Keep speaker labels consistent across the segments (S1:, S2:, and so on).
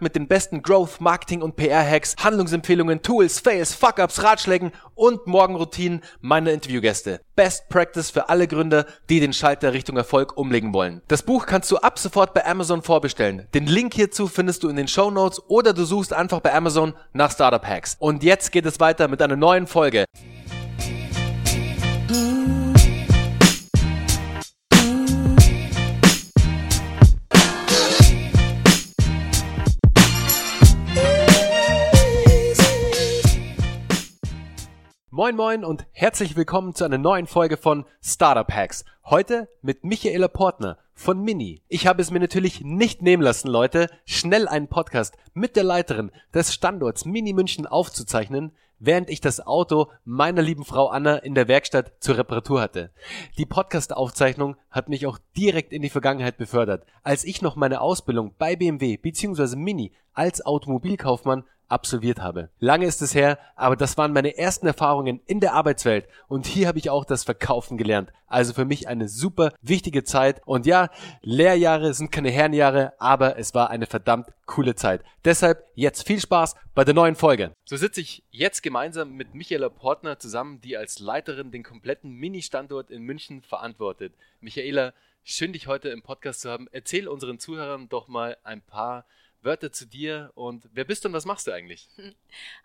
S1: mit den besten Growth, Marketing und PR-Hacks, Handlungsempfehlungen, Tools, Fails, Fuck-Ups, Ratschlägen und Morgenroutinen meiner Interviewgäste. Best Practice für alle Gründer, die den Schalter Richtung Erfolg umlegen wollen. Das Buch kannst du ab sofort bei Amazon vorbestellen. Den Link hierzu findest du in den Show Notes oder du suchst einfach bei Amazon nach Startup Hacks. Und jetzt geht es weiter mit einer neuen Folge. Moin moin und herzlich willkommen zu einer neuen Folge von Startup Hacks. Heute mit Michaela Portner von Mini. Ich habe es mir natürlich nicht nehmen lassen, Leute, schnell einen Podcast mit der Leiterin des Standorts Mini München aufzuzeichnen, während ich das Auto meiner lieben Frau Anna in der Werkstatt zur Reparatur hatte. Die Podcast-Aufzeichnung hat mich auch direkt in die Vergangenheit befördert, als ich noch meine Ausbildung bei BMW bzw. Mini als Automobilkaufmann absolviert habe. Lange ist es her, aber das waren meine ersten Erfahrungen in der Arbeitswelt und hier habe ich auch das Verkaufen gelernt. Also für mich eine super wichtige Zeit und ja, Lehrjahre sind keine Herrenjahre, aber es war eine verdammt coole Zeit. Deshalb jetzt viel Spaß bei der neuen Folge. So sitze ich jetzt gemeinsam mit Michaela Portner zusammen, die als Leiterin den kompletten Mini-Standort in München verantwortet. Michaela, schön dich heute im Podcast zu haben. Erzähl unseren Zuhörern doch mal ein paar Wörter zu dir und wer bist du und was machst du eigentlich?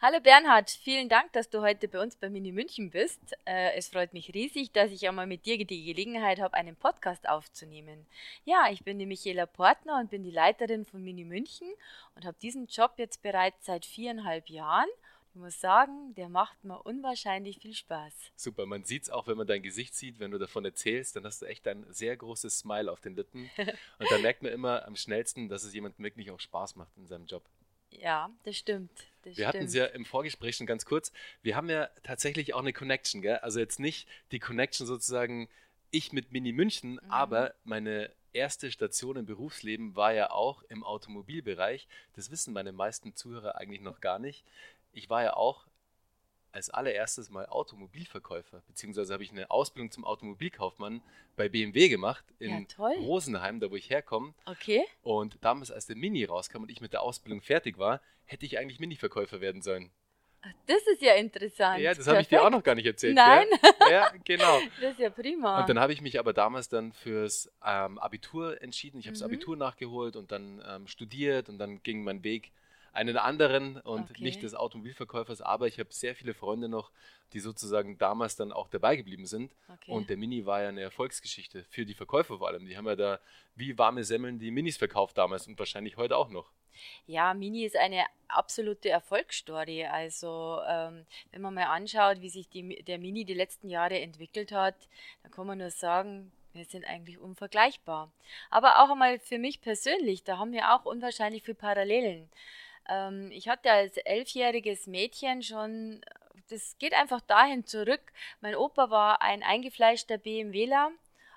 S2: Hallo Bernhard, vielen Dank, dass du heute bei uns bei Mini München bist. Äh, es freut mich riesig, dass ich einmal mit dir die Gelegenheit habe, einen Podcast aufzunehmen. Ja, ich bin die Michaela Portner und bin die Leiterin von Mini München und habe diesen Job jetzt bereits seit viereinhalb Jahren ich muss sagen, der macht mir unwahrscheinlich viel Spaß.
S1: Super, man sieht es auch, wenn man dein Gesicht sieht, wenn du davon erzählst, dann hast du echt ein sehr großes Smile auf den Lippen. Und da merkt man immer am schnellsten, dass es jemandem wirklich auch Spaß macht in seinem Job.
S2: Ja, das stimmt. Das
S1: wir hatten es ja im Vorgespräch schon ganz kurz. Wir haben ja tatsächlich auch eine Connection, gell? Also jetzt nicht die Connection sozusagen ich mit Mini München, mhm. aber meine erste Station im Berufsleben war ja auch im Automobilbereich. Das wissen meine meisten Zuhörer eigentlich noch gar nicht ich war ja auch als allererstes mal Automobilverkäufer, beziehungsweise habe ich eine Ausbildung zum Automobilkaufmann bei BMW gemacht in ja, Rosenheim, da wo ich herkomme.
S2: Okay.
S1: Und damals, als der Mini rauskam und ich mit der Ausbildung fertig war, hätte ich eigentlich Mini-Verkäufer werden sollen.
S2: Das ist ja interessant.
S1: Ja, das habe ich dir auch noch gar nicht erzählt.
S2: Nein.
S1: Gell? Ja, genau.
S2: Das ist ja prima.
S1: Und dann habe ich mich aber damals dann fürs ähm, Abitur entschieden. Ich habe mhm. das Abitur nachgeholt und dann ähm, studiert und dann ging mein Weg einen anderen und okay. nicht des Automobilverkäufers, aber ich habe sehr viele Freunde noch, die sozusagen damals dann auch dabei geblieben sind. Okay. Und der Mini war ja eine Erfolgsgeschichte für die Verkäufer vor allem. Die haben ja da wie warme Semmeln die Minis verkauft damals und wahrscheinlich heute auch noch.
S2: Ja, Mini ist eine absolute Erfolgsstory. Also ähm, wenn man mal anschaut, wie sich die, der Mini die letzten Jahre entwickelt hat, dann kann man nur sagen, wir sind eigentlich unvergleichbar. Aber auch einmal für mich persönlich, da haben wir auch unwahrscheinlich viele Parallelen. Ähm, ich hatte als elfjähriges Mädchen schon, das geht einfach dahin zurück. Mein Opa war ein eingefleischter BMWler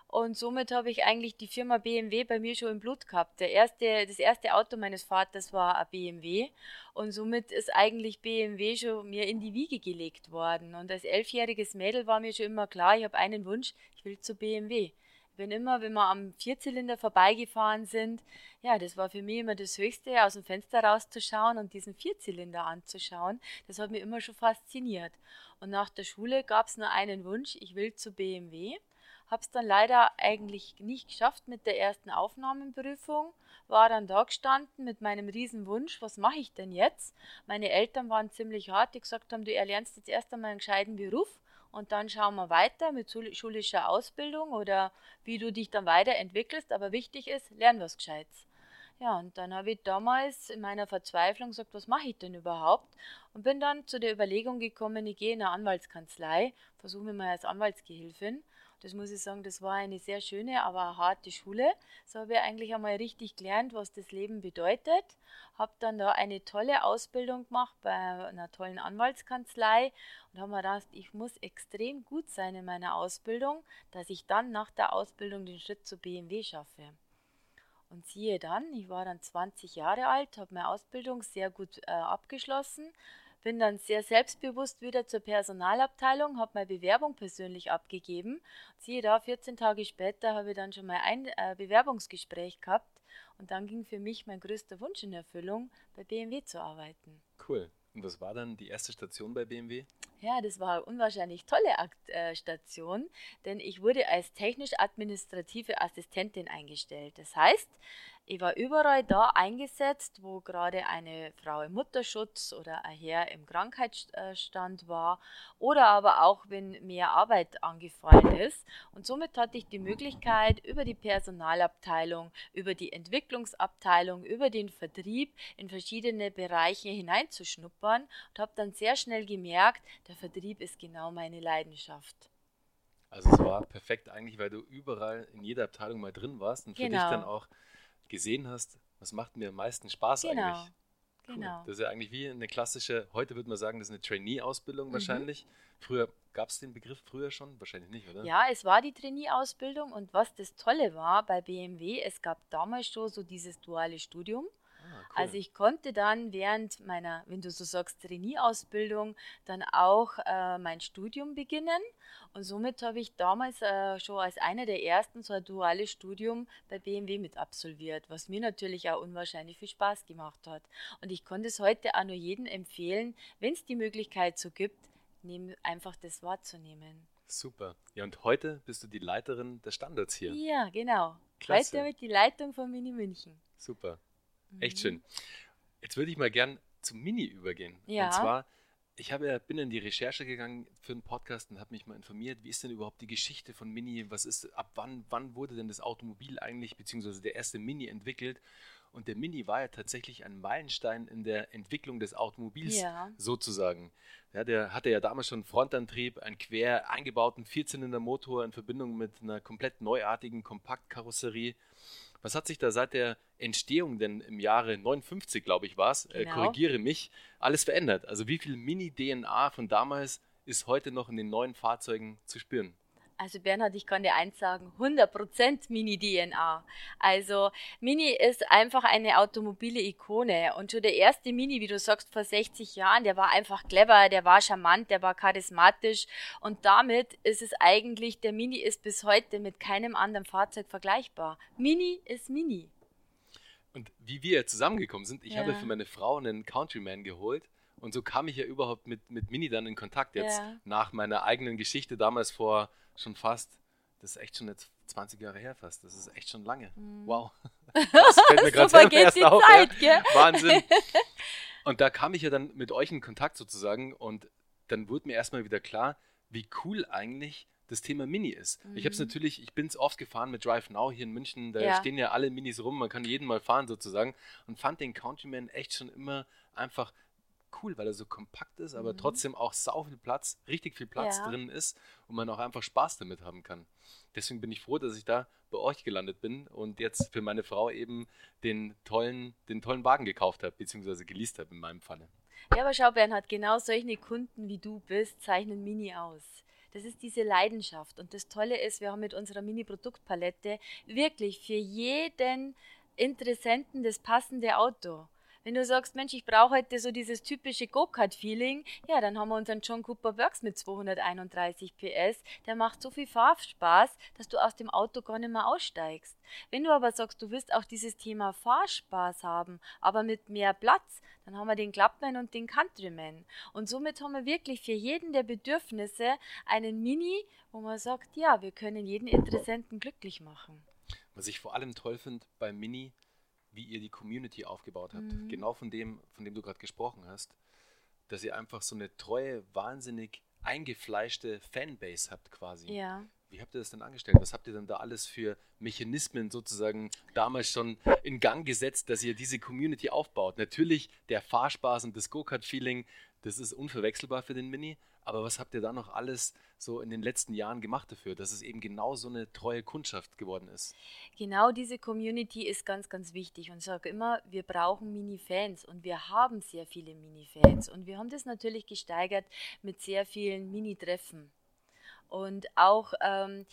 S2: und somit habe ich eigentlich die Firma BMW bei mir schon im Blut gehabt. Der erste, das erste Auto meines Vaters war ein BMW und somit ist eigentlich BMW schon mir in die Wiege gelegt worden. Und als elfjähriges Mädel war mir schon immer klar, ich habe einen Wunsch, ich will zu BMW bin immer, wenn wir am Vierzylinder vorbeigefahren sind, ja, das war für mich immer das Höchste, aus dem Fenster rauszuschauen und diesen Vierzylinder anzuschauen. Das hat mich immer schon fasziniert. Und nach der Schule gab es nur einen Wunsch, ich will zu BMW. Habe es dann leider eigentlich nicht geschafft mit der ersten Aufnahmeprüfung. War dann da gestanden mit meinem Riesenwunsch, was mache ich denn jetzt? Meine Eltern waren ziemlich hart, die gesagt haben, du erlernst jetzt erst einmal einen gescheiten Beruf und dann schauen wir weiter mit schulischer Ausbildung oder wie du dich dann weiterentwickelst. Aber wichtig ist, lern was Gescheites. Ja, und dann habe ich damals in meiner Verzweiflung gesagt, was mache ich denn überhaupt? Und bin dann zu der Überlegung gekommen, ich gehe in eine Anwaltskanzlei, versuche mich mal als Anwaltsgehilfin. Das muss ich sagen, das war eine sehr schöne, aber harte Schule. So habe ich eigentlich einmal richtig gelernt, was das Leben bedeutet. Habe dann da eine tolle Ausbildung gemacht bei einer tollen Anwaltskanzlei und habe mir gedacht, ich muss extrem gut sein in meiner Ausbildung, dass ich dann nach der Ausbildung den Schritt zu BMW schaffe. Und siehe dann, ich war dann 20 Jahre alt, habe meine Ausbildung sehr gut äh, abgeschlossen, bin dann sehr selbstbewusst wieder zur Personalabteilung, habe meine Bewerbung persönlich abgegeben. Siehe da, 14 Tage später habe ich dann schon mal ein äh, Bewerbungsgespräch gehabt und dann ging für mich mein größter Wunsch in Erfüllung, bei BMW zu arbeiten.
S1: Cool. Und was war dann die erste Station bei BMW?
S2: Ja, das war eine unwahrscheinlich tolle äh, Station, denn ich wurde als technisch-administrative Assistentin eingestellt. Das heißt, ich war überall da eingesetzt, wo gerade eine Frau im Mutterschutz oder ein Herr im Krankheitsstand war oder aber auch, wenn mehr Arbeit angefallen ist. Und somit hatte ich die Möglichkeit, über die Personalabteilung, über die Entwicklungsabteilung, über den Vertrieb in verschiedene Bereiche hineinzuschnuppern und habe dann sehr schnell gemerkt, der Vertrieb ist genau meine Leidenschaft.
S1: Also es war perfekt eigentlich, weil du überall in jeder Abteilung mal drin warst und für dich
S2: Genau.
S1: dann auch gesehen hast, was macht mir am meisten Spaß
S2: Genau.
S1: eigentlich. Cool.
S2: Genau.
S1: Das ist ja eigentlich wie eine klassische, heute würde man sagen, das ist eine Trainee-Ausbildung
S2: Mhm.
S1: wahrscheinlich. Früher gab es den Begriff früher schon? Wahrscheinlich nicht, oder?
S2: Ja, es war die Trainee-Ausbildung und was das Tolle war bei BMW, es gab damals schon so dieses duale Studium.
S1: Ah, cool.
S2: Also ich konnte dann während meiner, wenn du so sagst, Trainee-Ausbildung, dann auch äh, mein Studium beginnen. Und somit habe ich damals äh, schon als einer der ersten so ein duales Studium bei BMW mit absolviert, was mir natürlich auch unwahrscheinlich viel Spaß gemacht hat. Und ich konnte es heute auch nur jedem empfehlen, wenn es die Möglichkeit so gibt, nehm, einfach das wahrzunehmen.
S1: Super. Ja, und heute bist du die Leiterin des Standards hier.
S2: Ja, genau.
S1: Klasse.
S2: Heute habe ich die Leitung von Mini München.
S1: Super. Echt
S2: Mhm.
S1: schön. Jetzt würde ich mal gern zum Mini übergehen.
S2: Ja.
S1: Und zwar, ich habe ja, bin in die Recherche gegangen für einen Podcast und habe mich mal informiert, wie ist denn überhaupt die Geschichte von Mini? Was ist, ab wann, wann wurde denn das Automobil eigentlich, beziehungsweise der erste Mini entwickelt? Und der Mini war ja tatsächlich ein Meilenstein in der Entwicklung des Automobils,
S2: Ja.
S1: sozusagen. Ja, der hatte ja damals schon einen Frontantrieb, einen quer eingebauten Vierzylindermotor in Verbindung mit einer komplett neuartigen Kompaktkarosserie. Was hat sich da seit der Entstehung denn im Jahre 59, glaube ich, war es, äh,
S2: Genau.
S1: korrigiere mich, alles verändert? Also wie viel Mini-DNA von damals ist heute noch in den neuen Fahrzeugen zu spüren?
S2: Also Bernhard, ich kann dir eins sagen, 100% Mini-DNA. Also Mini ist einfach eine automobile Ikone und schon der erste Mini, wie du sagst, vor 60 Jahren, der war einfach clever, der war charmant, der war charismatisch und damit ist es eigentlich, der Mini ist bis heute mit keinem anderen Fahrzeug vergleichbar. Mini ist Mini.
S1: Und wie wir zusammengekommen sind, ich habe
S2: Ja.
S1: für meine Frau einen Countryman geholt und so kam ich ja überhaupt mit, mit Mini dann in Kontakt jetzt
S2: Ja.
S1: nach meiner eigenen Geschichte damals vor schon fast, das ist echt schon jetzt 20 Jahre her fast, das ist echt schon lange. Wow. Das fällt mir
S2: So
S1: gerade erst
S2: die
S1: auf.
S2: Zeit,
S1: ja. Wahnsinn. Und da kam ich ja dann mit euch in Kontakt sozusagen und dann wurde mir erstmal wieder klar, wie cool eigentlich das Thema Mini ist. Ich habe es
S2: Mhm.
S1: natürlich, ich bin es oft gefahren mit Drive Now hier in München, da
S2: Ja.
S1: stehen ja alle Minis rum, man kann jeden mal fahren sozusagen und fand den Countryman echt schon immer einfach cool, weil er so kompakt ist, aber
S2: Mhm.
S1: trotzdem auch sau viel Platz, richtig viel Platz
S2: Ja.
S1: drin ist und man auch einfach Spaß damit haben kann. Deswegen bin ich froh, dass ich da bei euch gelandet bin und jetzt für meine Frau eben den tollen, den tollen Wagen gekauft habe, beziehungsweise geleast habe in meinem Falle.
S2: Ja, aber schau, Bernhard, genau solche Kunden wie du bist, zeichnen Mini aus. Das ist diese Leidenschaft. Und das Tolle ist, wir haben mit unserer Mini-Produktpalette wirklich für jeden Interessenten das passende Auto. Wenn du sagst, Mensch, ich brauche heute so dieses typische Go-Kart-Feeling, ja, dann haben wir unseren John Cooper Works mit 231 PS. Der macht so viel Fahrspaß, dass du aus dem Auto gar nicht mehr aussteigst. Wenn du aber sagst, du willst auch dieses Thema Fahrspaß haben, aber mit mehr Platz, dann haben wir den Clubman und den Countryman. Und somit haben wir wirklich für jeden der Bedürfnisse einen Mini, wo man sagt, ja, wir können jeden Interessenten glücklich machen.
S1: Was ich vor allem toll finde beim Mini, wie ihr die Community aufgebaut habt.
S2: Mhm.
S1: Genau von dem, von dem du gerade gesprochen hast, dass ihr einfach so eine treue, wahnsinnig eingefleischte Fanbase habt quasi.
S2: Ja,
S1: Wie habt ihr das denn angestellt? Was habt ihr denn da alles für Mechanismen sozusagen damals schon in Gang gesetzt, dass ihr diese Community aufbaut? Natürlich der Fahrspaß und das Go-Kart-Feeling, das ist unverwechselbar für den Mini. Aber was habt ihr da noch alles so in den letzten Jahren gemacht dafür, dass es eben genau so eine treue Kundschaft geworden ist?
S2: Genau diese Community ist ganz, ganz wichtig. Und ich sage immer, wir brauchen Mini-Fans und wir haben sehr viele Mini-Fans. Und wir haben das natürlich gesteigert mit sehr vielen Mini-Treffen. Und auch ähm,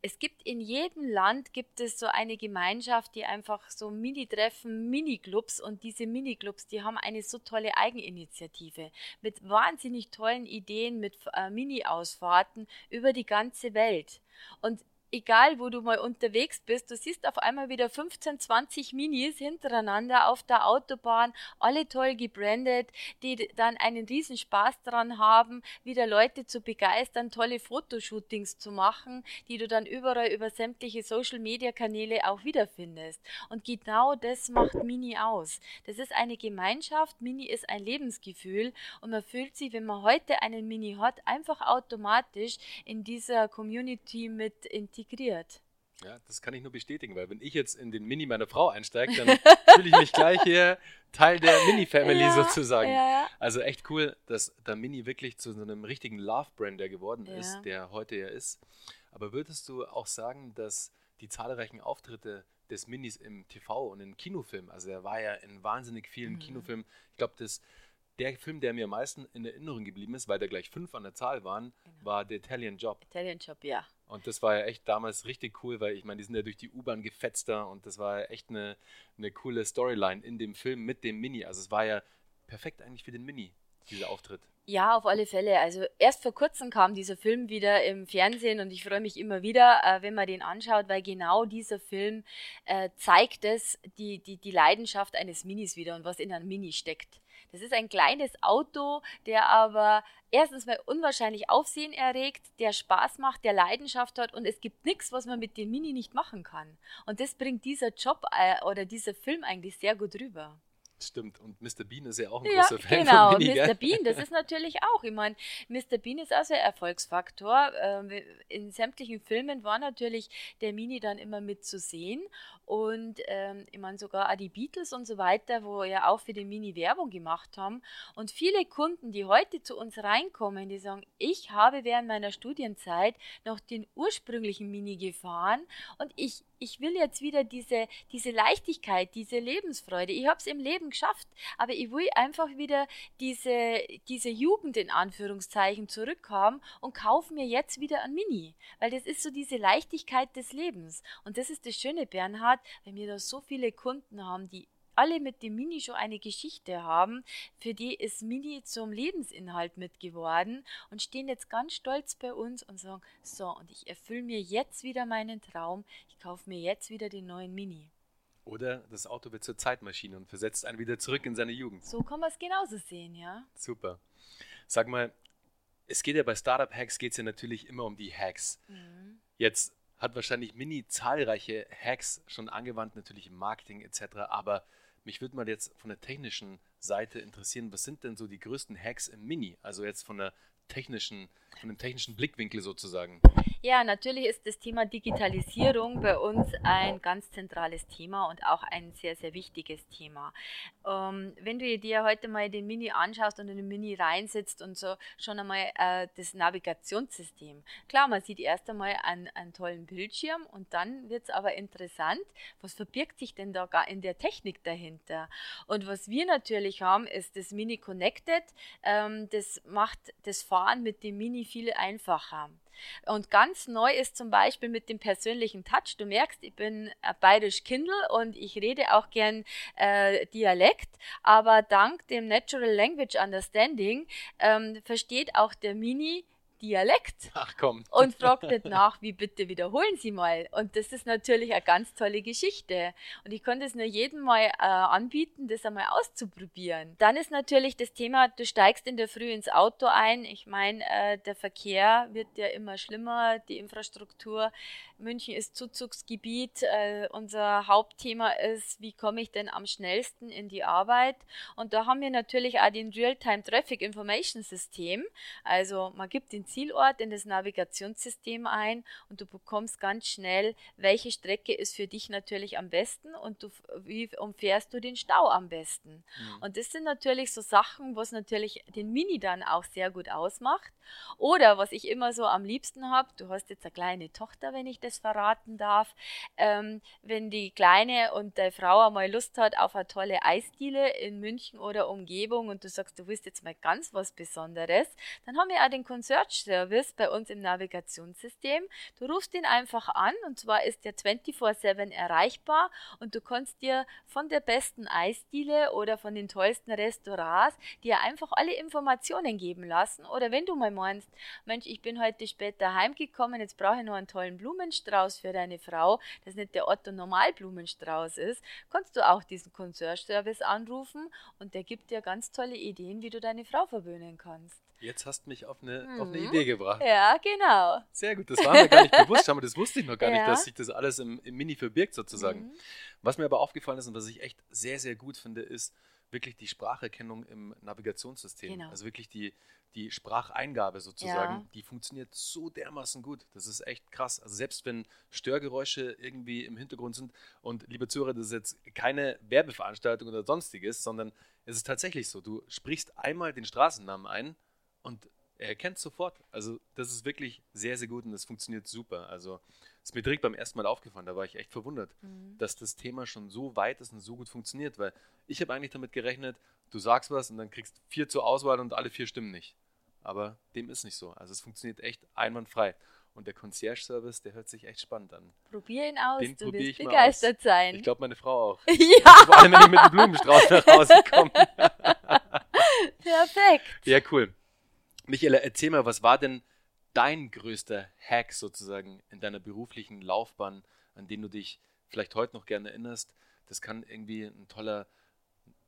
S2: es gibt in jedem Land gibt es so eine Gemeinschaft, die einfach so Mini-Treffen, Mini-Clubs und diese Mini-Clubs, die haben eine so tolle Eigeninitiative mit wahnsinnig tollen Ideen, mit äh, Mini-Ausfahrten über die ganze Welt. Und egal wo du mal unterwegs bist, du siehst auf einmal wieder 15, 20 Minis hintereinander auf der Autobahn, alle toll gebrandet, die dann einen riesen Spaß daran haben, wieder Leute zu begeistern, tolle Fotoshootings zu machen, die du dann überall über sämtliche Social Media Kanäle auch wiederfindest. Und genau das macht Mini aus. Das ist eine Gemeinschaft, Mini ist ein Lebensgefühl und man fühlt sich, wenn man heute einen Mini hat, einfach automatisch in dieser Community mit integriert integriert.
S1: Ja, das kann ich nur bestätigen, weil wenn ich jetzt in den Mini meiner Frau einsteige, dann fühle ich mich gleich hier Teil der Mini-Family ja, sozusagen. Ja, ja. Also echt cool, dass der Mini wirklich zu so einem richtigen Love-Brander geworden ist, der heute ja ist. Aber würdest du auch sagen, dass die zahlreichen Auftritte des Minis im TV und im Kinofilm, also er war ja in wahnsinnig vielen mhm. Kinofilmen, ich glaube, das der Film, der mir am meisten in Erinnerung geblieben ist, weil da gleich fünf an der Zahl waren, genau. war The Italian Job.
S2: Italian Job, ja.
S1: Und das war ja echt damals richtig cool, weil ich meine, die sind ja durch die U-Bahn gefetzt da und das war echt eine, eine coole Storyline in dem Film mit dem Mini. Also es war ja perfekt eigentlich für den Mini, dieser Auftritt.
S2: Ja, auf alle Fälle. Also erst vor kurzem kam dieser Film wieder im Fernsehen und ich freue mich immer wieder, äh, wenn man den anschaut, weil genau dieser Film äh, zeigt es, die, die, die Leidenschaft eines Minis wieder und was in einem Mini steckt. Das ist ein kleines Auto, der aber erstens mal unwahrscheinlich Aufsehen erregt, der Spaß macht, der Leidenschaft hat und es gibt nichts, was man mit dem Mini nicht machen kann. Und das bringt dieser Job äh, oder dieser Film eigentlich sehr gut rüber.
S1: Stimmt, und Mr. Bean ist ja auch ein ja, großer Fan
S2: genau.
S1: von Mini,
S2: Mr. Bean, das ist natürlich auch, ich meine, Mr. Bean ist also ein Erfolgsfaktor. Ähm, in sämtlichen Filmen war natürlich der Mini dann immer mit zu sehen und ähm, ich meine sogar auch die Beatles und so weiter, wo ja auch für den Mini Werbung gemacht haben und viele Kunden, die heute zu uns reinkommen, die sagen, ich habe während meiner Studienzeit noch den ursprünglichen Mini gefahren und ich ich will jetzt wieder diese, diese Leichtigkeit, diese Lebensfreude. Ich habe es im Leben geschafft, aber ich will einfach wieder diese, diese Jugend in Anführungszeichen zurückhaben und kaufe mir jetzt wieder ein Mini. Weil das ist so diese Leichtigkeit des Lebens. Und das ist das Schöne, Bernhard, wenn wir da so viele Kunden haben, die alle mit dem Mini schon eine Geschichte haben, für die ist Mini zum Lebensinhalt mitgeworden und stehen jetzt ganz stolz bei uns und sagen, so, und ich erfülle mir jetzt wieder meinen Traum, ich kaufe mir jetzt wieder den neuen Mini.
S1: Oder das Auto wird zur Zeitmaschine und versetzt einen wieder zurück in seine Jugend.
S2: So kann man es genauso sehen, ja.
S1: Super. Sag mal, es geht ja bei Startup Hacks geht es ja natürlich immer um die Hacks. Mhm. Jetzt hat wahrscheinlich Mini zahlreiche Hacks schon angewandt, natürlich im Marketing etc. Aber mich würde mal jetzt von der technischen Seite interessieren, was sind denn so die größten Hacks im Mini? Also jetzt von der technischen, von dem technischen Blickwinkel sozusagen.
S2: Ja, natürlich ist das Thema Digitalisierung bei uns ein ganz zentrales Thema und auch ein sehr, sehr wichtiges Thema. Ähm, wenn du dir heute mal den Mini anschaust und in den Mini reinsitzt und so schon einmal äh, das Navigationssystem. Klar, man sieht erst einmal einen, einen tollen Bildschirm und dann wird es aber interessant, was verbirgt sich denn da gar in der Technik dahinter? Und was wir natürlich haben, ist das Mini Connected. Ähm, das macht das Fahren mit dem Mini viel einfacher. Und ganz neu ist zum Beispiel mit dem persönlichen Touch. Du merkst, ich bin bayerisch Kindle und ich rede auch gern äh, Dialekt, aber dank dem Natural Language Understanding ähm, versteht auch der Mini Dialekt.
S1: Ach komm.
S2: Und fragt nicht nach, wie bitte wiederholen Sie mal. Und das ist natürlich eine ganz tolle Geschichte. Und ich konnte es nur jedem mal äh, anbieten, das einmal auszuprobieren. Dann ist natürlich das Thema, du steigst in der Früh ins Auto ein. Ich meine, äh, der Verkehr wird ja immer schlimmer, die Infrastruktur. München ist Zuzugsgebiet. Äh, unser Hauptthema ist, wie komme ich denn am schnellsten in die Arbeit? Und da haben wir natürlich auch den Real-Time Traffic Information System. Also man gibt den Zielort in das Navigationssystem ein und du bekommst ganz schnell, welche Strecke ist für dich natürlich am besten und du, wie umfährst du den Stau am besten. Mhm. Und das sind natürlich so Sachen, was natürlich den Mini dann auch sehr gut ausmacht. Oder was ich immer so am liebsten habe, du hast jetzt eine kleine Tochter, wenn ich das verraten darf, ähm, wenn die Kleine und deine Frau einmal Lust hat auf eine tolle Eisdiele in München oder Umgebung und du sagst, du willst jetzt mal ganz was Besonderes, dann haben wir auch den Concierge Service bei uns im Navigationssystem. Du rufst ihn einfach an und zwar ist der 24/7 erreichbar und du kannst dir von der besten Eisdiele oder von den tollsten Restaurants dir einfach alle Informationen geben lassen oder wenn du mal meinst, Mensch, ich bin heute später heimgekommen, jetzt brauche ich noch einen tollen Blumenstrauß für deine Frau, das nicht der Otto Normalblumenstrauß ist, kannst du auch diesen Concierge Service anrufen und der gibt dir ganz tolle Ideen, wie du deine Frau verwöhnen kannst.
S1: Jetzt hast du mich auf eine, mhm. auf eine Idee gebracht.
S2: Ja, genau.
S1: Sehr gut, das war mir gar nicht bewusst. Mal, das wusste ich noch gar ja. nicht, dass sich das alles im, im Mini verbirgt sozusagen. Mhm. Was mir aber aufgefallen ist und was ich echt sehr, sehr gut finde, ist wirklich die Spracherkennung im Navigationssystem. Genau. Also wirklich die, die Spracheingabe sozusagen, ja. die funktioniert so dermaßen gut. Das ist echt krass. Also selbst wenn Störgeräusche irgendwie im Hintergrund sind und liebe Zuhörer, das ist jetzt keine Werbeveranstaltung oder sonstiges, sondern es ist tatsächlich so, du sprichst einmal den Straßennamen ein und er erkennt sofort. Also das ist wirklich sehr, sehr gut und das funktioniert super. Also ist mir direkt beim ersten Mal aufgefallen, da war ich echt verwundert, mhm. dass das Thema schon so weit ist und so gut funktioniert, weil ich habe eigentlich damit gerechnet, du sagst was und dann kriegst vier zur Auswahl und alle vier stimmen nicht. Aber dem ist nicht so. Also es funktioniert echt einwandfrei. Und der Concierge-Service, der hört sich echt spannend an.
S2: Probier ihn aus, Den du wirst begeistert sein.
S1: Ich glaube, meine Frau auch.
S2: ja.
S1: Vor allem, wenn ich mit dem Blumenstrauß nach Hause komme.
S2: Perfekt.
S1: Ja, cool. Michaela, erzähl mal, was war denn dein größter Hack sozusagen in deiner beruflichen Laufbahn, an den du dich vielleicht heute noch gerne erinnerst? Das kann irgendwie ein toller,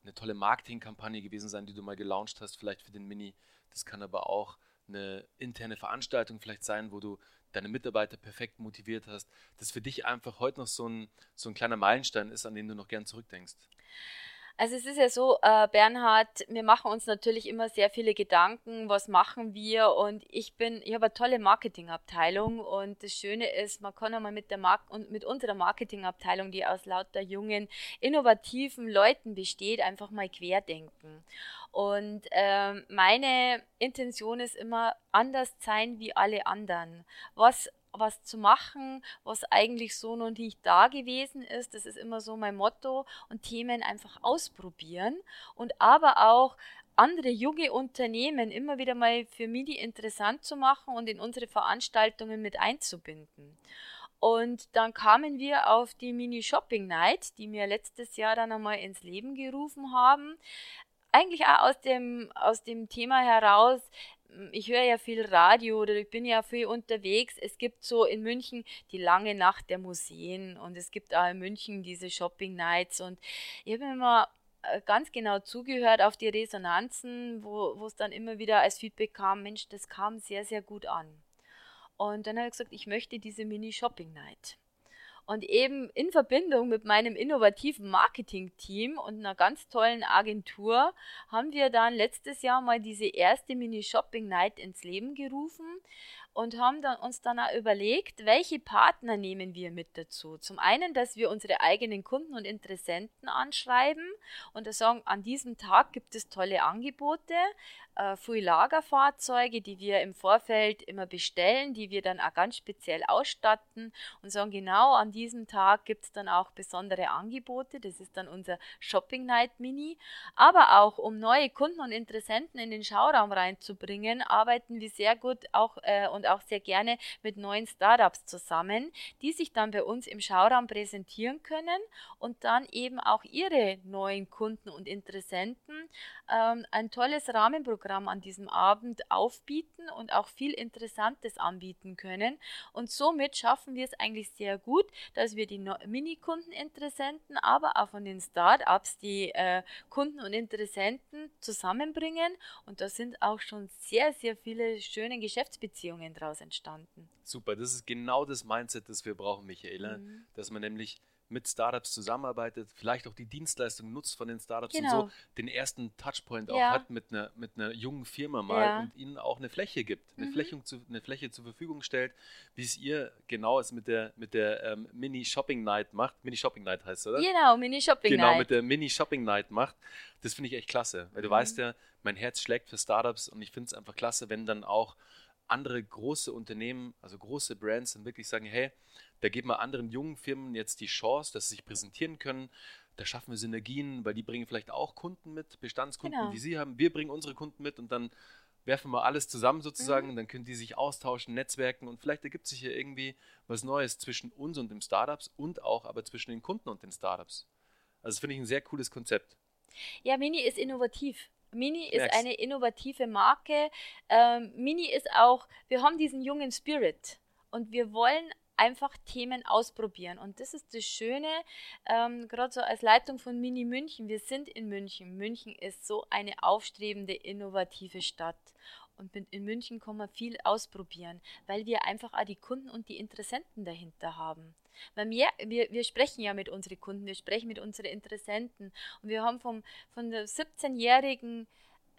S1: eine tolle Marketingkampagne gewesen sein, die du mal gelauncht hast, vielleicht für den Mini. Das kann aber auch eine interne Veranstaltung vielleicht sein, wo du deine Mitarbeiter perfekt motiviert hast, das für dich einfach heute noch so ein, so ein kleiner Meilenstein ist, an den du noch gern zurückdenkst?
S2: Also es ist ja so, äh, Bernhard, wir machen uns natürlich immer sehr viele Gedanken, was machen wir und ich bin, ich habe eine tolle Marketingabteilung und das Schöne ist, man kann einmal mit der Mark und mit unserer Marketingabteilung, die aus lauter jungen, innovativen Leuten besteht, einfach mal querdenken. Und ähm, meine Intention ist immer anders sein wie alle anderen. Was was zu machen, was eigentlich so noch nicht da gewesen ist. Das ist immer so mein Motto und Themen einfach ausprobieren und aber auch andere junge Unternehmen immer wieder mal für MIDI interessant zu machen und in unsere Veranstaltungen mit einzubinden. Und dann kamen wir auf die Mini Shopping Night, die wir letztes Jahr dann einmal ins Leben gerufen haben. Eigentlich auch aus dem, aus dem Thema heraus, ich höre ja viel Radio oder ich bin ja viel unterwegs. Es gibt so in München die lange Nacht der Museen und es gibt auch in München diese Shopping Nights und ich habe immer äh, ganz genau zugehört auf die Resonanzen, wo es dann immer wieder als Feedback kam, Mensch, das kam sehr, sehr gut an. Und dann habe ich gesagt, ich möchte diese Mini-Shopping Night. Und eben in Verbindung mit meinem innovativen Marketing-Team und einer ganz tollen Agentur haben wir dann letztes Jahr mal diese erste Mini-Shopping-Night ins Leben gerufen und haben dann, uns dann auch überlegt, welche Partner nehmen wir mit dazu. Zum einen, dass wir unsere eigenen Kunden und Interessenten anschreiben und sagen, an diesem Tag gibt es tolle Angebote, äh, viele Lagerfahrzeuge, die wir im Vorfeld immer bestellen, die wir dann auch ganz speziell ausstatten und sagen, genau an diesem Tag gibt es dann auch besondere Angebote. Das ist dann unser Shopping Night Mini. Aber auch um neue Kunden und Interessenten in den Schauraum reinzubringen, arbeiten wir sehr gut auch äh, und auch sehr gerne mit neuen Startups zusammen, die sich dann bei uns im Schauraum präsentieren können und dann eben auch ihre neuen Kunden und Interessenten ähm, ein tolles Rahmenprogramm an diesem Abend aufbieten und auch viel Interessantes anbieten können. Und somit schaffen wir es eigentlich sehr gut, dass wir die Mini-Kundeninteressenten, aber auch von den Start-ups die äh, Kunden und Interessenten zusammenbringen. Und da sind auch schon sehr, sehr viele schöne Geschäftsbeziehungen daraus entstanden.
S1: Super, das ist genau das Mindset, das wir brauchen, Michaela, mhm. dass man nämlich mit Startups zusammenarbeitet, vielleicht auch die Dienstleistung nutzt von den Startups genau. und so den ersten Touchpoint auch ja. hat mit einer, mit einer jungen Firma mal ja. und ihnen auch eine Fläche gibt, eine, mhm. Fläche, zu, eine Fläche zur Verfügung stellt, wie es ihr genau es mit der, mit der ähm, Mini-Shopping Night macht. Mini-Shopping Night heißt es, oder?
S2: Genau, Mini-Shopping
S1: genau, Night. Genau, mit der Mini-Shopping Night macht. Das finde ich echt klasse, weil du mhm. weißt ja, mein Herz schlägt für Startups und ich finde es einfach klasse, wenn dann auch andere große Unternehmen, also große Brands, dann wirklich sagen, hey, da geben wir anderen jungen Firmen jetzt die Chance, dass sie sich präsentieren können. Da schaffen wir Synergien, weil die bringen vielleicht auch Kunden mit, Bestandskunden, genau. die sie haben. Wir bringen unsere Kunden mit und dann werfen wir alles zusammen sozusagen. Mhm. Dann können die sich austauschen, netzwerken und vielleicht ergibt sich hier irgendwie was Neues zwischen uns und den Startups und auch aber zwischen den Kunden und den Startups. Also das finde ich ein sehr cooles Konzept.
S2: Ja, Mini ist innovativ. Mini ist eine innovative Marke. Ähm, Mini ist auch, wir haben diesen jungen Spirit und wir wollen einfach Themen ausprobieren. Und das ist das Schöne, ähm, gerade so als Leitung von Mini München. Wir sind in München. München ist so eine aufstrebende, innovative Stadt. Und in München kann man viel ausprobieren, weil wir einfach auch die Kunden und die Interessenten dahinter haben. Weil wir, wir, wir sprechen ja mit unseren Kunden, wir sprechen mit unseren Interessenten. Und wir haben vom, von der 17-jährigen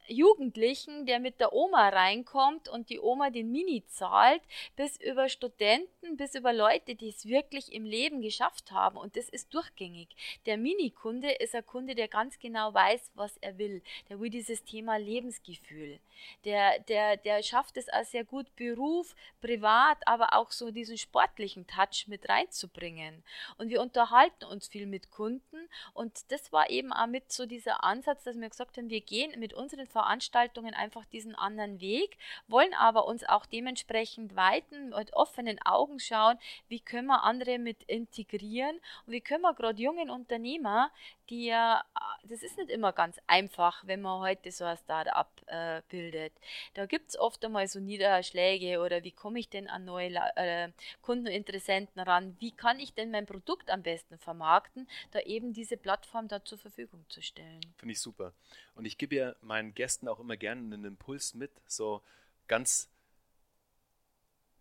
S2: Jugendlichen, der mit der Oma reinkommt und die Oma den Mini zahlt, bis über Studenten, bis über Leute, die es wirklich im Leben geschafft haben. Und das ist durchgängig. Der Mini-Kunde ist ein Kunde, der ganz genau weiß, was er will. Der will dieses Thema Lebensgefühl. Der, der, der schafft es auch sehr gut, Beruf, privat, aber auch so diesen sportlichen Touch mit reinzubringen. Und wir unterhalten uns viel mit Kunden. Und das war eben auch mit so dieser Ansatz, dass wir gesagt haben, wir gehen mit unseren Veranstaltungen einfach diesen anderen Weg, wollen aber uns auch dementsprechend weiten, mit offenen Augen schauen, wie können wir andere mit integrieren und wie können wir gerade jungen Unternehmer, die ja, das ist nicht immer ganz einfach, wenn man heute so ein Start-up äh, bildet. Da gibt es oft einmal so Niederschläge oder wie komme ich denn an neue äh, Kunden und Interessenten ran? Wie kann ich denn mein Produkt am besten vermarkten, da eben diese Plattform da zur Verfügung zu stellen?
S1: Finde ich super. Und ich gebe ja meinen Gästen auch immer gerne einen Impuls mit, so ganz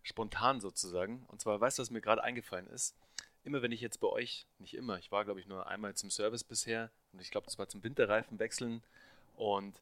S1: spontan sozusagen. Und zwar, weißt du, was mir gerade eingefallen ist? Immer wenn ich jetzt bei euch, nicht immer, ich war glaube ich nur einmal zum Service bisher und ich glaube, das war zum Winterreifen wechseln. Und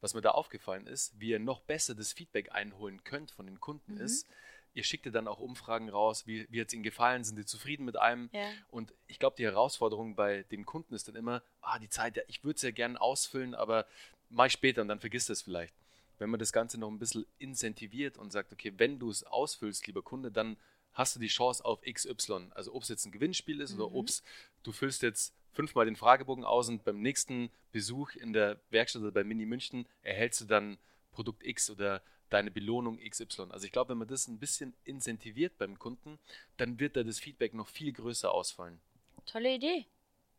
S1: was mir da aufgefallen ist, wie ihr noch besser das Feedback einholen könnt von den Kunden mhm. ist, ihr schickt ihr dann auch Umfragen raus, wie, wie hat es ihnen gefallen, sind sie zufrieden mit einem? Ja. Und ich glaube, die Herausforderung bei den Kunden ist dann immer, ah, die Zeit, ja, ich würde es ja gerne ausfüllen, aber mach ich später und dann vergisst es vielleicht. Wenn man das Ganze noch ein bisschen incentiviert und sagt, okay, wenn du es ausfüllst, lieber Kunde, dann hast du die Chance auf XY. Also ob es jetzt ein Gewinnspiel ist mhm. oder ob es, du füllst jetzt fünfmal den Fragebogen aus und beim nächsten Besuch in der Werkstatt oder bei Mini München erhältst du dann Produkt X oder deine Belohnung XY. Also ich glaube, wenn man das ein bisschen incentiviert beim Kunden, dann wird da das Feedback noch viel größer ausfallen.
S2: Tolle Idee.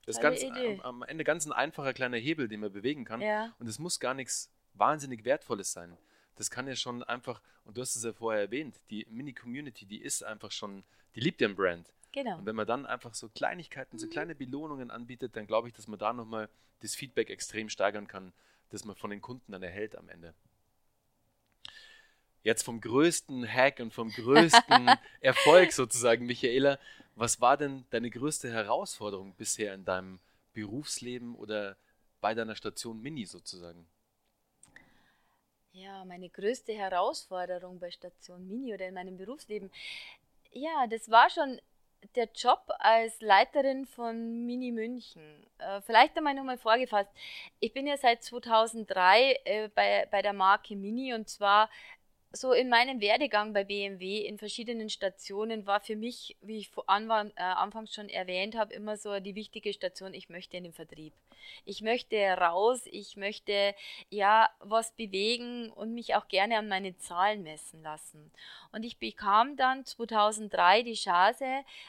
S1: Das ist ganz, Idee. Am, am, Ende ganz ein einfacher kleiner Hebel, den man bewegen kann. Ja. Und es muss gar nichts wahnsinnig Wertvolles sein. Das kann ja schon einfach, und du hast es ja vorher erwähnt, die Mini-Community, die ist einfach schon, die liebt den Brand. Genau. Und wenn man dann einfach so Kleinigkeiten, mhm. so kleine Belohnungen anbietet, dann glaube ich, dass man da nochmal das Feedback extrem steigern kann, das man von den Kunden dann erhält am Ende jetzt vom größten Hack und vom größten Erfolg sozusagen, Michaela, was war denn deine größte Herausforderung bisher in deinem Berufsleben oder bei deiner Station Mini sozusagen?
S2: Ja, meine größte Herausforderung bei Station Mini oder in meinem Berufsleben, ja, das war schon der Job als Leiterin von Mini München. Äh, vielleicht einmal nochmal vorgefasst. Ich bin ja seit 2003 äh, bei, bei der Marke Mini und zwar so in meinem Werdegang bei BMW in verschiedenen Stationen war für mich, wie ich an, äh, anfangs schon erwähnt habe, immer so die wichtige Station, ich möchte in den Vertrieb. Ich möchte raus, ich möchte ja was bewegen und mich auch gerne an meine Zahlen messen lassen. Und ich bekam dann 2003 die Chance,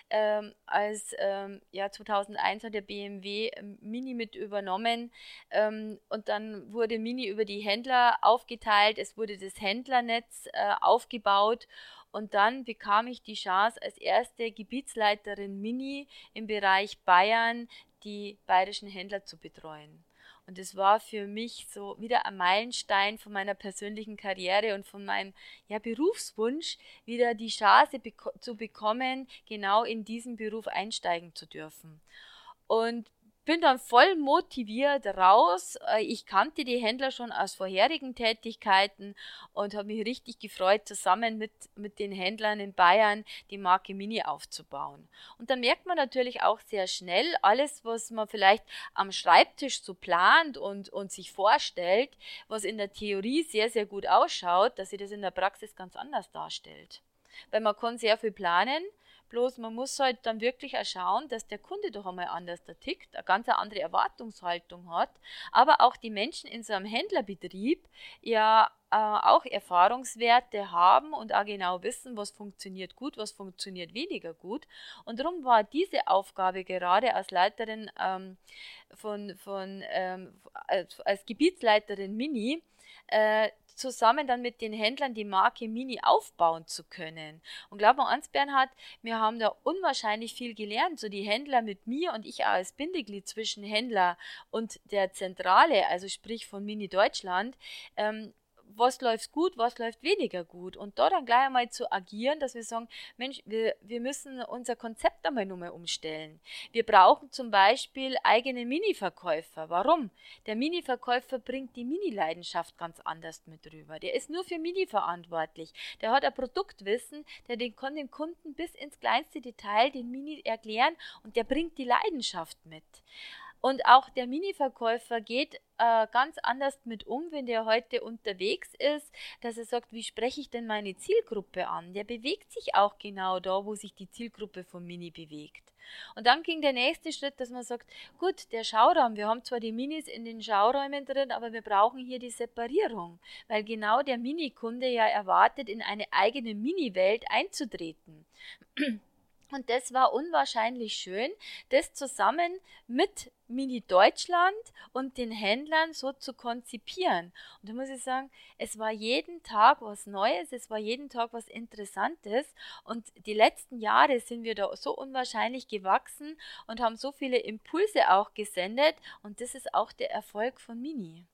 S2: ähm, als ähm, ja 2001 hat der BMW ähm, Mini mit übernommen ähm, und dann wurde Mini über die Händler aufgeteilt, es wurde das Händlernetz äh, aufgebaut und dann bekam ich die Chance, als erste Gebietsleiterin Mini im Bereich Bayern die bayerischen Händler zu betreuen. Und es war für mich so wieder ein Meilenstein von meiner persönlichen Karriere und von meinem ja, Berufswunsch, wieder die Chance beko zu bekommen, genau in diesen Beruf einsteigen zu dürfen. Und bin dann voll motiviert raus. Äh, ich kannte die Händler schon aus vorherigen Tätigkeiten und habe mich richtig gefreut, zusammen mit, mit den Händlern in Bayern die Marke Mini aufzubauen. Und dann merkt man natürlich auch sehr schnell, alles, was man vielleicht am Schreibtisch so plant und, und sich vorstellt, was in der Theorie sehr, sehr gut ausschaut, dass sich das in der Praxis ganz anders darstellt. Weil man kann sehr viel planen, Bloß man muss halt dann wirklich auch schauen, dass der Kunde doch einmal anders da tickt, eine ganz andere Erwartungshaltung hat, aber auch die Menschen in so einem Händlerbetrieb ja äh, auch Erfahrungswerte haben und auch genau wissen, was funktioniert gut, was funktioniert weniger gut. Und darum war diese Aufgabe gerade als Leiterin ähm, von, von ähm, als, als Gebietsleiterin Mini äh, zusammen dann mit den Händlern die Marke Mini aufbauen zu können. Und glaub mal ans, Bernhard, wir haben da unwahrscheinlich viel gelernt. So die Händler mit mir und ich auch als Bindeglied zwischen Händler und der Zentrale, also sprich von Mini Deutschland, ähm, was läuft gut, was läuft weniger gut. Und da dann gleich einmal zu agieren, dass wir sagen, Mensch, wir, wir müssen unser Konzept einmal nochmal umstellen. Wir brauchen zum Beispiel eigene Mini-Verkäufer. Warum? Der Mini-Verkäufer bringt die Mini-Leidenschaft ganz anders mit rüber. Der ist nur für Mini verantwortlich. Der hat ein Produktwissen, der den kann dem Kunden bis ins kleinste Detail den Mini erklären und der bringt die Leidenschaft mit. Und auch der Mini-Verkäufer geht äh, ganz anders mit um, wenn der heute unterwegs ist, dass er sagt, wie spreche ich denn meine Zielgruppe an? Der bewegt sich auch genau da, wo sich die Zielgruppe vom Mini bewegt. Und dann ging der nächste Schritt, dass man sagt, gut, der Schauraum, wir haben zwar die Minis in den Schauräumen drin, aber wir brauchen hier die Separierung, weil genau der Minikunde ja erwartet, in eine eigene Mini-Welt einzutreten. Und das war unwahrscheinlich schön, das zusammen mit Mini Deutschland und den Händlern so zu konzipieren. Und da muss ich sagen, es war jeden Tag was Neues, es war jeden Tag was Interessantes. Und die letzten Jahre sind wir da so unwahrscheinlich gewachsen und haben so viele Impulse auch gesendet. Und das ist auch der Erfolg von Mini.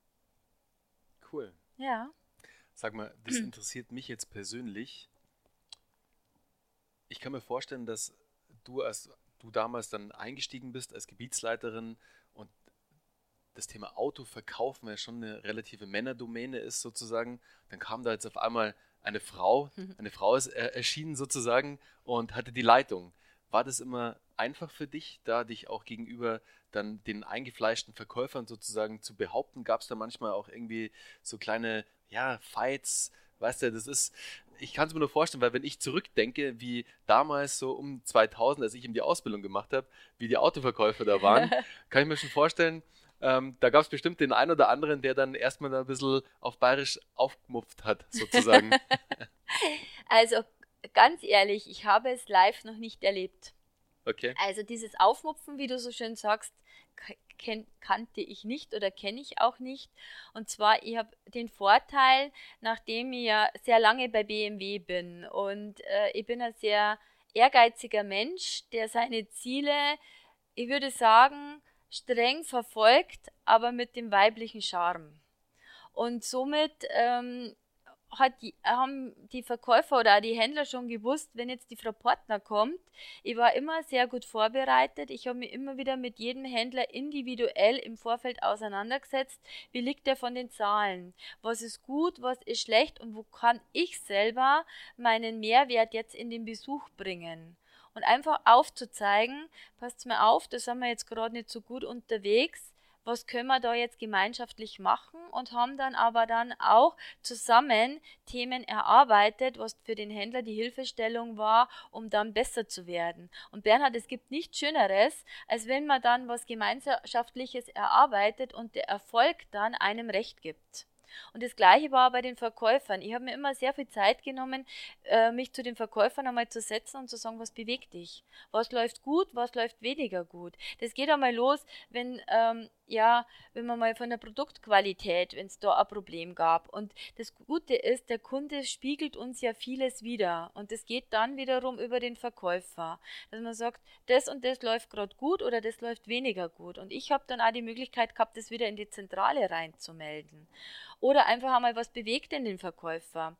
S1: Cool.
S2: Ja.
S1: Sag mal, das interessiert mich jetzt persönlich ich kann mir vorstellen, dass du als du damals dann eingestiegen bist als Gebietsleiterin und das Thema Auto verkaufen ja schon eine relative Männerdomäne ist sozusagen, dann kam da jetzt auf einmal eine Frau, mhm. eine Frau ist erschienen sozusagen und hatte die Leitung. War das immer einfach für dich, da dich auch gegenüber dann den eingefleischten Verkäufern sozusagen zu behaupten? Gab es da manchmal auch irgendwie so kleine ja, Fights, Weißt du, das ist, ich kann es mir nur vorstellen, weil wenn ich zurückdenke, wie damals so um 2000, als ich eben die Ausbildung gemacht habe, wie die Autoverkäufer da waren, kann ich mir schon vorstellen, ähm, da gab es bestimmt den einen oder anderen, der dann erstmal ein bisschen auf bayerisch aufgemupft hat, sozusagen.
S2: also ganz ehrlich, ich habe es live noch nicht erlebt.
S1: Okay.
S2: Also dieses Aufmupfen, wie du so schön sagst, kannte ich nicht oder kenne ich auch nicht. Und zwar, ich habe den Vorteil, nachdem ich ja sehr lange bei BMW bin und äh, ich bin ein sehr ehrgeiziger Mensch, der seine Ziele, ich würde sagen, streng verfolgt, aber mit dem weiblichen Charme. Und somit ähm, hat die, haben die Verkäufer oder auch die Händler schon gewusst, wenn jetzt die Frau Portner kommt. Ich war immer sehr gut vorbereitet. Ich habe mich immer wieder mit jedem Händler individuell im Vorfeld auseinandergesetzt. Wie liegt der von den Zahlen? Was ist gut, was ist schlecht und wo kann ich selber meinen Mehrwert jetzt in den Besuch bringen? Und einfach aufzuzeigen, passt mir auf, da sind wir jetzt gerade nicht so gut unterwegs was können wir da jetzt gemeinschaftlich machen und haben dann aber dann auch zusammen Themen erarbeitet, was für den Händler die Hilfestellung war, um dann besser zu werden. Und Bernhard, es gibt nichts Schöneres, als wenn man dann was Gemeinschaftliches erarbeitet und der Erfolg dann einem Recht gibt. Und das gleiche war bei den Verkäufern. Ich habe mir immer sehr viel Zeit genommen, äh, mich zu den Verkäufern einmal zu setzen und zu sagen, was bewegt dich? Was läuft gut, was läuft weniger gut? Das geht einmal los, wenn ähm, ja, wenn man mal von der Produktqualität, wenn es da ein Problem gab. Und das Gute ist, der Kunde spiegelt uns ja vieles wieder. Und es geht dann wiederum über den Verkäufer. Dass man sagt, das und das läuft gerade gut oder das läuft weniger gut. Und ich habe dann auch die Möglichkeit gehabt, das wieder in die Zentrale reinzumelden. Oder einfach einmal, was bewegt denn den Verkäufer?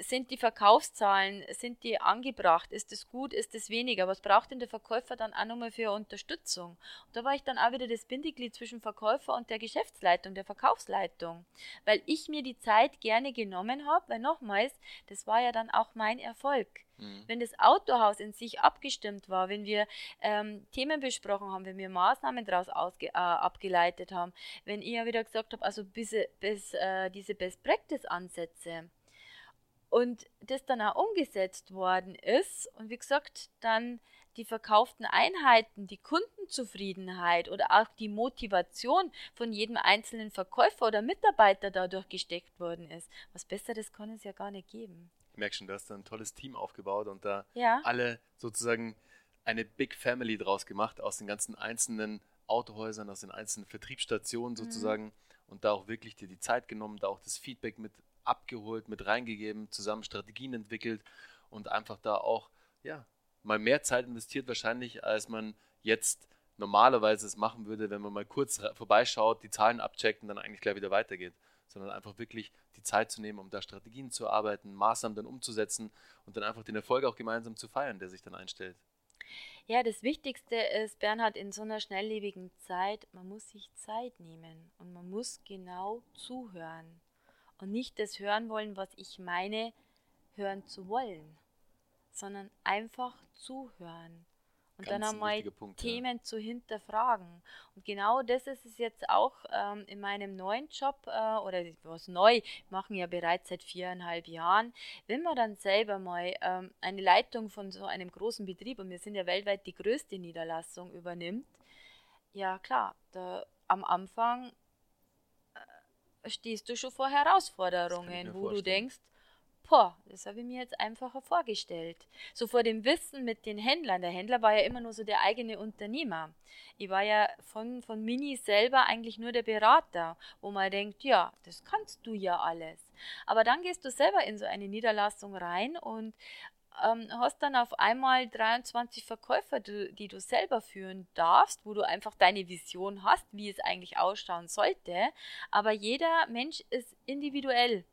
S2: sind die Verkaufszahlen, sind die angebracht? Ist es gut? Ist es weniger? Was braucht denn der Verkäufer dann auch nochmal für Unterstützung? Und da war ich dann auch wieder das Bindeglied zwischen Verkäufer und der Geschäftsleitung, der Verkaufsleitung, weil ich mir die Zeit gerne genommen habe, weil nochmals, das war ja dann auch mein Erfolg. Mhm. Wenn das Autohaus in sich abgestimmt war, wenn wir ähm, Themen besprochen haben, wenn wir Maßnahmen daraus äh, abgeleitet haben, wenn ich ja wieder gesagt habe, also bis, bis äh, diese Best-Practice-Ansätze, und das dann auch umgesetzt worden ist und wie gesagt dann die verkauften Einheiten, die Kundenzufriedenheit oder auch die Motivation von jedem einzelnen Verkäufer oder Mitarbeiter dadurch gesteckt worden ist. Was Besseres kann es ja gar nicht geben.
S1: Ich merke schon, du hast da ein tolles Team aufgebaut und da ja. alle sozusagen eine Big Family draus gemacht aus den ganzen einzelnen Autohäusern, aus den einzelnen Vertriebsstationen mhm. sozusagen mhm. und da auch wirklich dir die Zeit genommen, da auch das Feedback mit abgeholt, mit reingegeben, zusammen Strategien entwickelt und einfach da auch, ja, mal mehr Zeit investiert wahrscheinlich, als man jetzt normalerweise es machen würde, wenn man mal kurz vorbeischaut, die Zahlen abcheckt und dann eigentlich gleich wieder weitergeht. Sondern einfach wirklich die Zeit zu nehmen, um da Strategien zu arbeiten, Maßnahmen dann umzusetzen und dann einfach den Erfolg auch gemeinsam zu feiern, der sich dann einstellt.
S2: Ja, das Wichtigste ist, Bernhard, in so einer schnelllebigen Zeit, man muss sich Zeit nehmen und man muss genau zuhören und nicht das hören wollen, was ich meine, hören zu wollen, sondern einfach zuhören und Ganz dann einmal Punkt, Themen ja. zu hinterfragen. Und genau das ist es jetzt auch ähm, in meinem neuen Job äh, oder was neu, machen ja bereits seit viereinhalb Jahren. Wenn man dann selber mal ähm, eine Leitung von so einem großen Betrieb, und wir sind ja weltweit die größte Niederlassung, übernimmt, ja klar, da am Anfang stehst du schon vor Herausforderungen, wo du denkst, boah, das habe ich mir jetzt einfacher vorgestellt. So vor dem Wissen mit den Händlern. Der Händler war ja immer nur so der eigene Unternehmer. Ich war ja von, von Mini selber eigentlich nur der Berater, wo man denkt, ja, das kannst du ja alles. Aber dann gehst du selber in so eine Niederlassung rein und ähm, hast dann auf einmal 23 Verkäufer, die, du selber führen darfst, wo du einfach deine Vision hast, wie es eigentlich ausschauen sollte. Aber jeder Mensch ist individuell.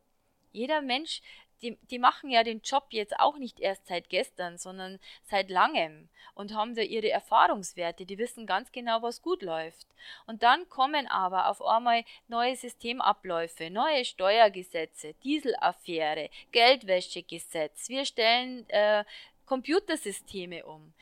S2: Jeder Mensch die, die machen ja den Job jetzt auch nicht erst seit gestern, sondern seit langem und haben da ihre Erfahrungswerte, die wissen ganz genau, was gut läuft. Und dann kommen aber auf einmal neue Systemabläufe, neue Steuergesetze, Dieselaffäre, Geldwäschegesetz. Wir stellen äh, Computersysteme um.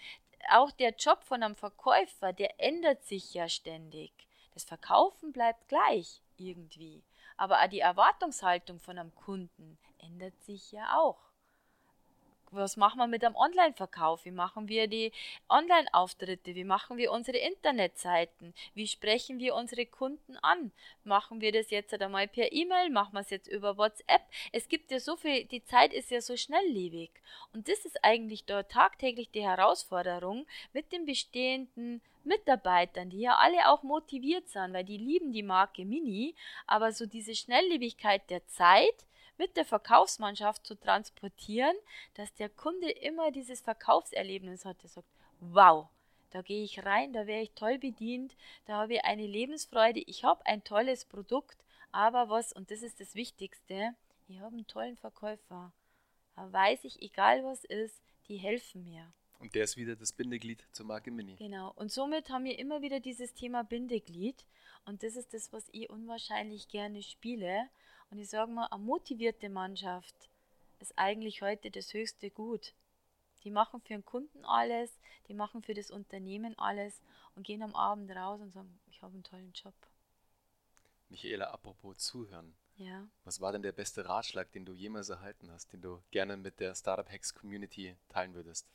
S2: Auch der Job von einem Verkäufer, der ändert sich ja ständig. Das Verkaufen bleibt gleich irgendwie. Aber die Erwartungshaltung von einem Kunden ändert sich ja auch. Was machen wir mit dem Online-Verkauf? Wie machen wir die Online-Auftritte? Wie machen wir unsere Internetseiten? Wie sprechen wir unsere Kunden an? Machen wir das jetzt einmal per E-Mail? Machen wir es jetzt über WhatsApp? Es gibt ja so viel, die Zeit ist ja so schnelllebig. Und das ist eigentlich dort tagtäglich die Herausforderung mit den bestehenden Mitarbeitern, die ja alle auch motiviert sind, weil die lieben die Marke Mini, aber so diese Schnelllebigkeit der Zeit, mit der Verkaufsmannschaft zu transportieren, dass der Kunde immer dieses Verkaufserlebnis hat. Er sagt, wow, da gehe ich rein, da wäre ich toll bedient, da habe ich eine Lebensfreude, ich habe ein tolles Produkt, aber was, und das ist das Wichtigste, ich habe einen tollen Verkäufer. Da weiß ich, egal was ist, die helfen mir.
S1: Und der ist wieder das Bindeglied zur Marke Mini.
S2: Genau. Und somit haben wir immer wieder dieses Thema Bindeglied. Und das ist das, was ich unwahrscheinlich gerne spiele. Und ich sage mal, eine motivierte Mannschaft ist eigentlich heute das höchste Gut. Die machen für den Kunden alles, die machen für das Unternehmen alles und gehen am Abend raus und sagen, ich habe einen tollen Job.
S1: Michaela, apropos Zuhören.
S2: Ja.
S1: Was war denn der beste Ratschlag, den du jemals erhalten hast, den du gerne mit der Startup Hacks Community teilen würdest?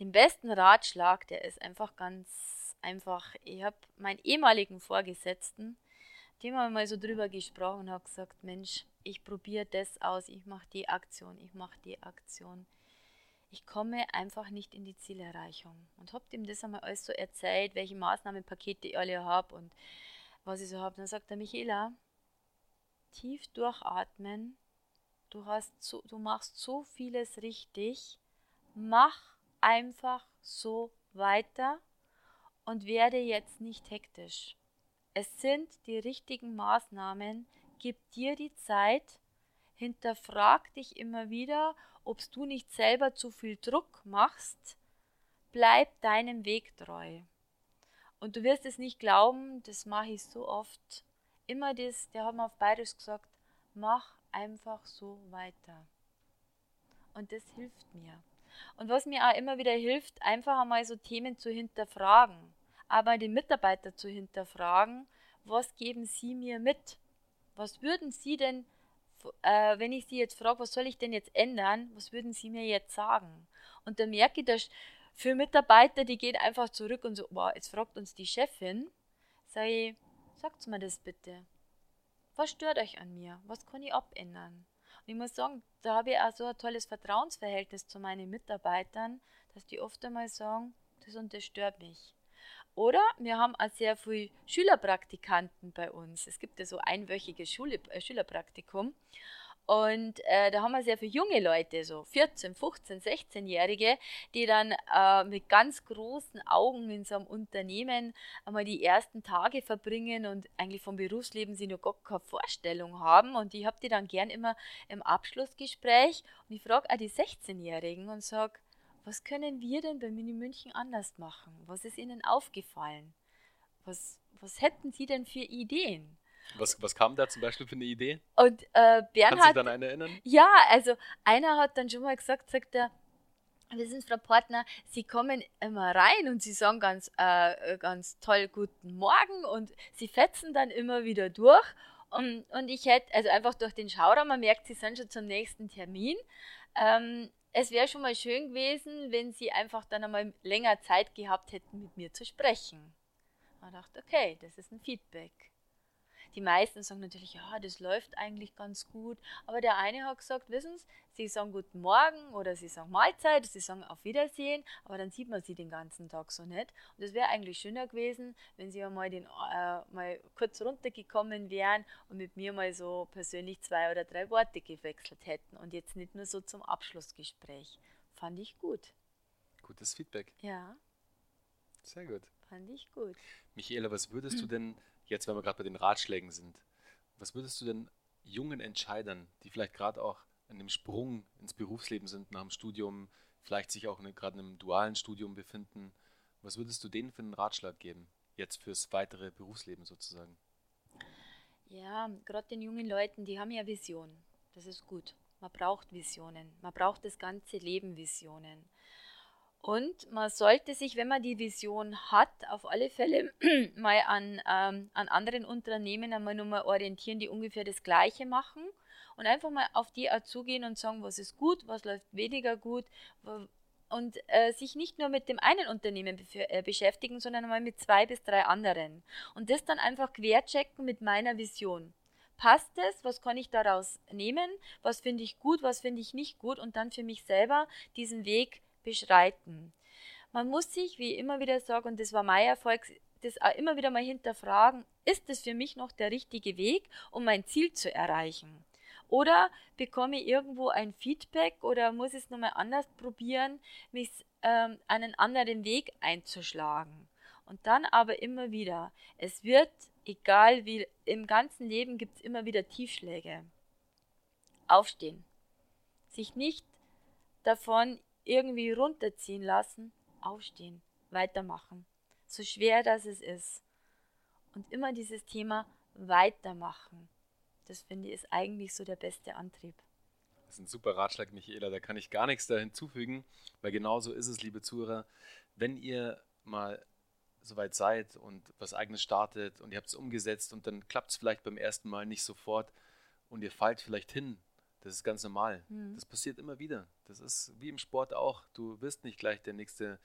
S2: Den besten Ratschlag, der ist einfach ganz einfach. Ich habe meinen ehemaligen Vorgesetzten, dem haben wir mal so drüber gesprochen und habe gesagt, Mensch, ich probiere das aus, ich mache die Aktion, ich mache die Aktion. Ich komme einfach nicht in die Zielerreichung. Und habe ihm das einmal alles so erzählt, welche Maßnahmenpakete ich alle habe und was ich so habe. Dann sagt er, Michaela, tief durchatmen, du, hast so, du machst so vieles richtig, mach einfach so weiter und werde jetzt nicht hektisch. Es sind die richtigen Maßnahmen, gib dir die Zeit, hinterfrag dich immer wieder, ob du nicht selber zu viel Druck machst, bleib deinem Weg treu. Und du wirst es nicht glauben, das mache ich so oft. Immer das, der hat mir auf Bayerisch gesagt, mach einfach so weiter. Und das hilft mir. Und was mir auch immer wieder hilft, einfach einmal so Themen zu hinterfragen, aber den Mitarbeiter zu hinterfragen, was geben sie mir mit? Was würden sie denn, äh, wenn ich sie jetzt frage, was soll ich denn jetzt ändern, was würden sie mir jetzt sagen? Und da merke ich, dass für Mitarbeiter, die gehen einfach zurück und so, wow, jetzt fragt uns die Chefin, sage sagt mir das bitte. Was stört euch an mir? Was kann ich abändern? Und ich muss sagen, da habe ich auch so ein tolles Vertrauensverhältnis zu meinen Mitarbeitern, dass die oft einmal sagen, das und das stört mich. Oder wir haben auch sehr viele Schülerpraktikanten bei uns. Es gibt ja so einwöchiges Schule, äh, Schülerpraktikum. Und äh, da haben wir sehr viele junge Leute, so 14, 15, 16-Jährige, die dann äh, mit ganz großen Augen in so einem Unternehmen einmal die ersten Tage verbringen und eigentlich vom Berufsleben sie noch gar keine Vorstellung haben. Und ich habe die dann gern immer im Abschlussgespräch und ich frage auch die 16-Jährigen und sage, was können wir denn bei Mini München anders machen? Was ist Ihnen aufgefallen? Was, was hätten Sie denn für Ideen?
S1: Was, was kam da zum Beispiel für eine Idee?
S2: Und äh, Bernhard. Kannst
S1: du dann eine erinnern?
S2: Ja, also einer hat dann schon mal gesagt, sagt er, wir sind Frau Partner, Sie kommen immer rein und Sie sagen ganz, äh, ganz toll Guten Morgen und Sie fetzen dann immer wieder durch. Und, und ich hätte, also einfach durch den Schauraum, man merkt, Sie sind schon zum nächsten Termin. Ähm, es wäre schon mal schön gewesen, wenn Sie einfach dann einmal länger Zeit gehabt hätten, mit mir zu sprechen. Ich dachte, okay, das ist ein Feedback. Die meisten sagen natürlich, ja, das läuft eigentlich ganz gut. Aber der eine hat gesagt, wissen Sie, Sie sagen Guten Morgen oder Sie sagen Mahlzeit, Sie sagen Auf Wiedersehen, aber dann sieht man Sie den ganzen Tag so nicht. Und es wäre eigentlich schöner gewesen, wenn Sie einmal den, äh, mal kurz runtergekommen wären und mit mir mal so persönlich zwei oder drei Worte gewechselt hätten und jetzt nicht nur so zum Abschlussgespräch. Fand ich gut.
S1: Gutes Feedback.
S2: Ja.
S1: Sehr gut.
S2: Fand ich gut.
S1: Michaela, was würdest du denn jetzt, wenn wir gerade bei den Ratschlägen sind, was würdest du denn jungen Entscheidern, die vielleicht gerade auch an dem Sprung ins Berufsleben sind, nach dem Studium, vielleicht sich auch gerade in einem dualen Studium befinden, was würdest du denen für einen Ratschlag geben, jetzt fürs weitere Berufsleben sozusagen?
S2: Ja, gerade den jungen Leuten, die haben ja Visionen. Das ist gut. Man braucht Visionen. Man braucht das ganze Leben Visionen. Und man sollte sich, wenn man die Vision hat, auf alle Fälle mal an, ähm, an anderen Unternehmen einmal nur mal orientieren, die ungefähr das Gleiche machen und einfach mal auf die zugehen und sagen, was ist gut, was läuft weniger gut und äh, sich nicht nur mit dem einen Unternehmen äh, beschäftigen, sondern mal mit zwei bis drei anderen und das dann einfach querchecken mit meiner Vision. Passt es? Was kann ich daraus nehmen? Was finde ich gut? Was finde ich nicht gut? Und dann für mich selber diesen Weg beschreiten. Man muss sich, wie ich immer wieder sage, und das war mein Erfolg, das auch immer wieder mal hinterfragen, ist es für mich noch der richtige Weg, um mein Ziel zu erreichen? Oder bekomme ich irgendwo ein Feedback oder muss ich es nochmal anders probieren, mich ähm, einen anderen Weg einzuschlagen? Und dann aber immer wieder, es wird, egal wie, im ganzen Leben gibt es immer wieder Tiefschläge. Aufstehen. Sich nicht davon irgendwie runterziehen lassen, aufstehen, weitermachen. So schwer das es ist. Und immer dieses Thema weitermachen. Das finde ich ist eigentlich so der beste Antrieb.
S1: Das ist ein super Ratschlag, Michaela. Da kann ich gar nichts da hinzufügen, weil genauso ist es, liebe Zuhörer. Wenn ihr mal soweit seid und was eigenes startet und ihr habt es umgesetzt und dann klappt es vielleicht beim ersten Mal nicht sofort und ihr fallt vielleicht hin das ist ganz normal. Mhm. Das passiert immer wieder. Das ist wie im Sport auch. Du wirst nicht gleich der nächste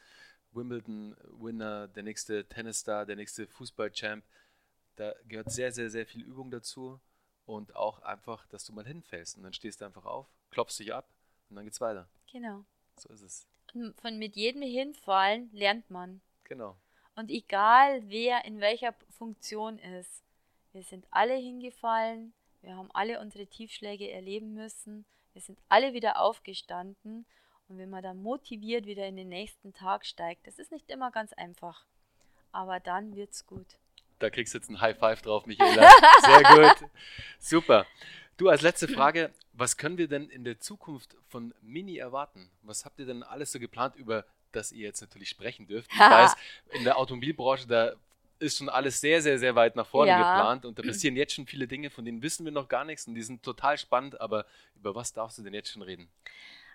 S1: Wimbledon-Winner, der nächste Tennisstar, der nächste Fußball-Champ. da gehört sehr, sehr, sehr viel Übung dazu und auch einfach, dass du mal hinfällst und dann stehst du einfach auf, klopfst dich ab und dann geht's weiter.
S2: Genau.
S1: So ist es.
S2: Und von mit jedem Hinfallen lernt man.
S1: Genau.
S2: Und egal wer in welcher Funktion ist, wir sind alle hingefallen, wir haben alle unsere Tiefschläge erleben müssen, wir sind alle wieder aufgestanden und wenn man dann motiviert wieder in den nächsten Tag steigt, das ist nicht immer ganz einfach, aber dann wird's gut.
S1: Da kriegst du jetzt ein High Five drauf, Michaela. Sehr gut. Super. Du, als letzte Frage, was können wir denn in der Zukunft von Mini erwarten? Was habt ihr denn alles so geplant, über das ihr jetzt natürlich sprechen dürft? Ich weiß, in der Automobilbranche, da ist schon alles sehr, sehr, sehr weit nach vorne
S2: Ja.
S1: geplant und da passieren jetzt schon viele Dinge, von denen wissen wir noch gar nichts und die sind total spannend, aber über was darfst du denn jetzt schon reden?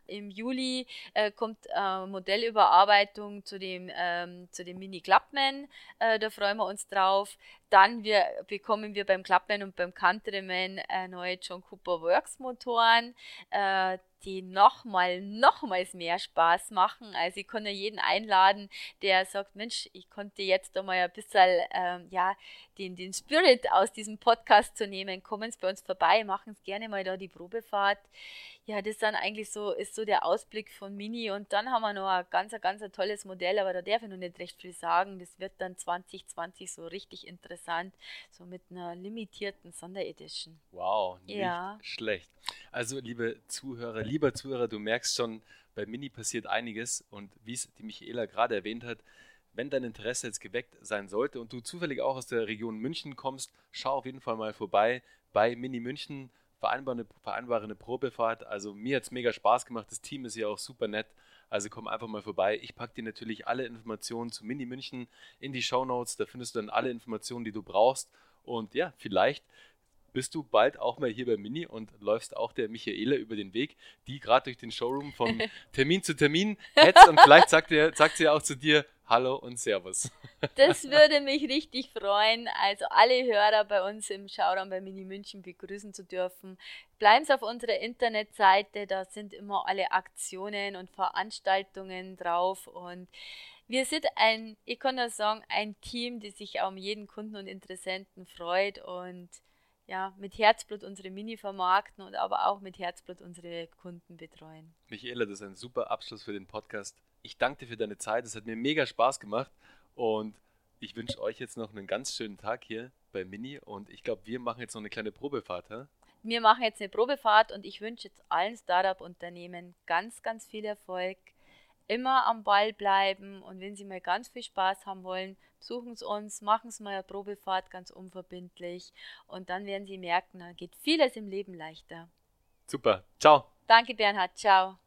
S2: Im Juli äh, kommt äh, Modellüberarbeitung zu dem, ähm, zu dem Mini Clubman. Äh, da freuen wir uns drauf. Dann wir, bekommen wir beim Clubman und beim Countryman äh, neue John Cooper Works Motoren, äh, die nochmal, nochmals mehr Spaß machen. Also ich kann ja jeden einladen, der sagt, Mensch, ich konnte jetzt da mal ein bisschen, ähm, ja, den, den Spirit aus diesem Podcast zu nehmen. Kommen Sie bei uns vorbei, machen Sie gerne mal da die Probefahrt. Ja, das dann eigentlich so, ist so der Ausblick von Mini und dann haben wir noch ein ganz, ganz tolles Modell, aber da darf ich noch nicht recht viel sagen. Das wird dann 2020 so richtig interessant, so mit einer limitierten Sonderedition.
S1: Wow, nicht
S2: Ja.
S1: schlecht. Also, liebe Zuhörer, lieber Zuhörer, du merkst schon, bei Mini passiert einiges und wie es die Michaela gerade erwähnt hat, wenn dein Interesse jetzt geweckt sein sollte und du zufällig auch aus der Region München kommst, schau auf jeden Fall mal vorbei bei Mini München, vereinbare eine, vereinbare eine Probefahrt. Also mir hat es mega Spaß gemacht, das Team ist ja auch super nett. Also komm einfach mal vorbei. Ich packe dir natürlich alle Informationen zu Mini München in die Show Notes. Da findest du dann alle Informationen, die du brauchst. Und ja, vielleicht bist du bald auch mal hier bei Mini und läufst auch der Michaela über den Weg, die gerade durch den Showroom von Termin zu Termin hetzt und vielleicht sagt, er, sagt sie auch zu dir Hallo und Servus.
S2: Das würde mich richtig freuen, also alle Hörer bei uns im Schauraum bei Mini München begrüßen zu dürfen. Bleiben Sie auf unserer Internetseite, da sind immer alle Aktionen und Veranstaltungen drauf und wir sind ein, ich kann nur sagen, ein Team, das sich um jeden Kunden und Interessenten freut und ja, mit Herzblut unsere Mini vermarkten und aber auch mit Herzblut unsere Kunden betreuen.
S1: Michaela, das ist ein super Abschluss für den Podcast. Ich danke dir für deine Zeit. Es hat mir mega Spaß gemacht und ich wünsche euch jetzt noch einen ganz schönen Tag hier bei Mini und ich glaube, wir machen jetzt noch eine kleine Probefahrt. hä?
S2: Wir machen jetzt eine Probefahrt und ich wünsche jetzt allen Startup-Unternehmen ganz, ganz viel Erfolg. Immer am Ball bleiben und wenn Sie mal ganz viel Spaß haben wollen, besuchen Sie uns, machen Sie mal eine Probefahrt ganz unverbindlich und dann werden Sie merken, dann geht vieles im Leben leichter.
S1: Super. Ciao.
S2: Danke, Bernhard. Ciao.